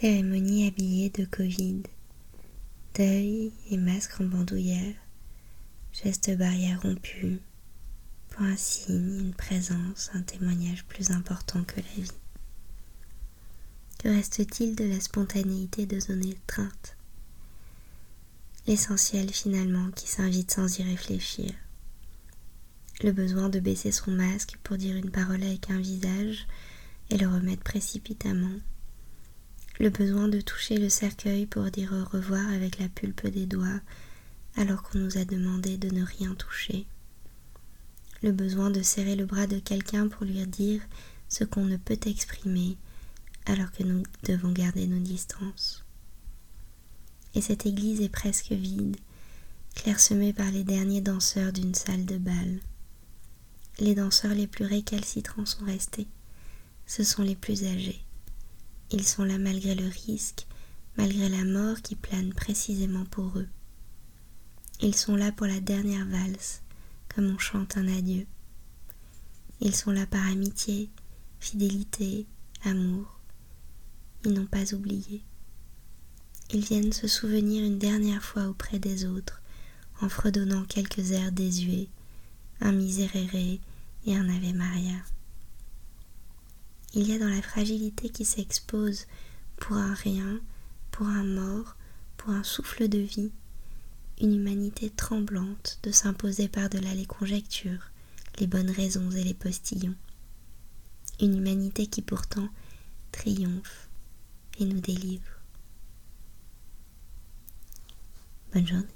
Cérémonie habillée de Covid. Deuil et masque en bandoulière. Gestes barrières rompus. Pour un signe, une présence, un témoignage plus important que la vie. Que reste-t-il de la spontanéité de zone étreinte L'essentiel finalement qui s'invite sans y réfléchir. Le besoin de baisser son masque pour dire une parole avec un visage et le remettre précipitamment le besoin de toucher le cercueil pour dire au revoir avec la pulpe des doigts alors qu'on nous a demandé de ne rien toucher, le besoin de serrer le bras de quelqu'un pour lui dire ce qu'on ne peut exprimer alors que nous devons garder nos distances. Et cette église est presque vide, clairsemée par les derniers danseurs d'une salle de bal. Les danseurs les plus récalcitrants sont restés, ce sont les plus âgés. Ils sont là malgré le risque, malgré la mort qui plane précisément pour eux. Ils sont là pour la dernière valse, comme on chante un adieu. Ils sont là par amitié, fidélité, amour. Ils n'ont pas oublié. Ils viennent se souvenir une dernière fois auprès des autres, en fredonnant quelques airs désuets, un miséréré et un Ave Maria. Il y a dans la fragilité qui s'expose pour un rien, pour un mort, pour un souffle de vie, une humanité tremblante de s'imposer par-delà les conjectures, les bonnes raisons et les postillons. Une humanité qui pourtant triomphe et nous délivre. Bonne journée.